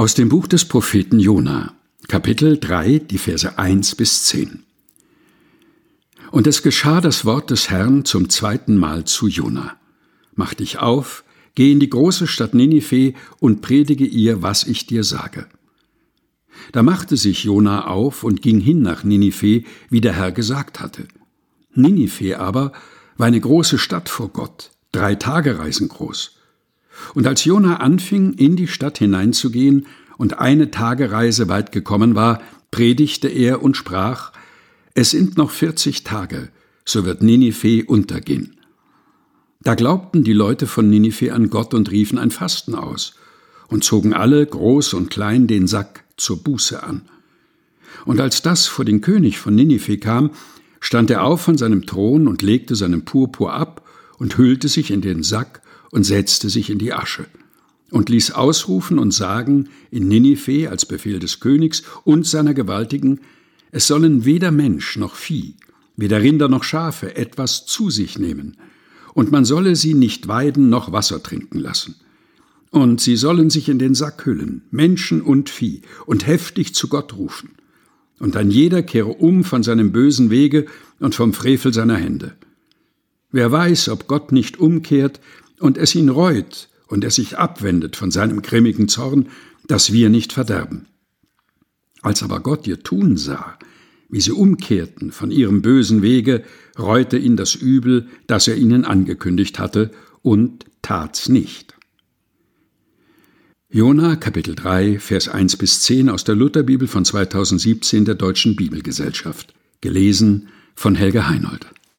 Aus dem Buch des Propheten Jona, Kapitel 3, die Verse 1 bis 10. Und es geschah das Wort des Herrn zum zweiten Mal zu Jona. Mach dich auf, geh in die große Stadt Ninive und predige ihr, was ich dir sage. Da machte sich Jona auf und ging hin nach Ninive, wie der Herr gesagt hatte. Ninive aber war eine große Stadt vor Gott, drei Tagereisen groß. Und als Jona anfing, in die Stadt hineinzugehen und eine Tagereise weit gekommen war, predigte er und sprach, es sind noch vierzig Tage, so wird Ninive untergehen. Da glaubten die Leute von Ninive an Gott und riefen ein Fasten aus und zogen alle, groß und klein, den Sack zur Buße an. Und als das vor den König von Ninive kam, stand er auf von seinem Thron und legte seinen Purpur ab und hüllte sich in den Sack und setzte sich in die Asche und ließ ausrufen und sagen in Ninive als Befehl des Königs und seiner Gewaltigen, es sollen weder Mensch noch Vieh, weder Rinder noch Schafe etwas zu sich nehmen, und man solle sie nicht weiden noch Wasser trinken lassen. Und sie sollen sich in den Sack hüllen, Menschen und Vieh, und heftig zu Gott rufen. Und ein jeder kehre um von seinem bösen Wege und vom Frevel seiner Hände. Wer weiß, ob Gott nicht umkehrt und es ihn reut und er sich abwendet von seinem grimmigen Zorn, dass wir nicht verderben. Als aber Gott ihr Tun sah, wie sie umkehrten von ihrem bösen Wege, reute ihn das Übel, das er ihnen angekündigt hatte, und tat's nicht. Jona Kapitel 3 Vers 1 bis 10 aus der Lutherbibel von 2017 der Deutschen Bibelgesellschaft gelesen von Helge Heinold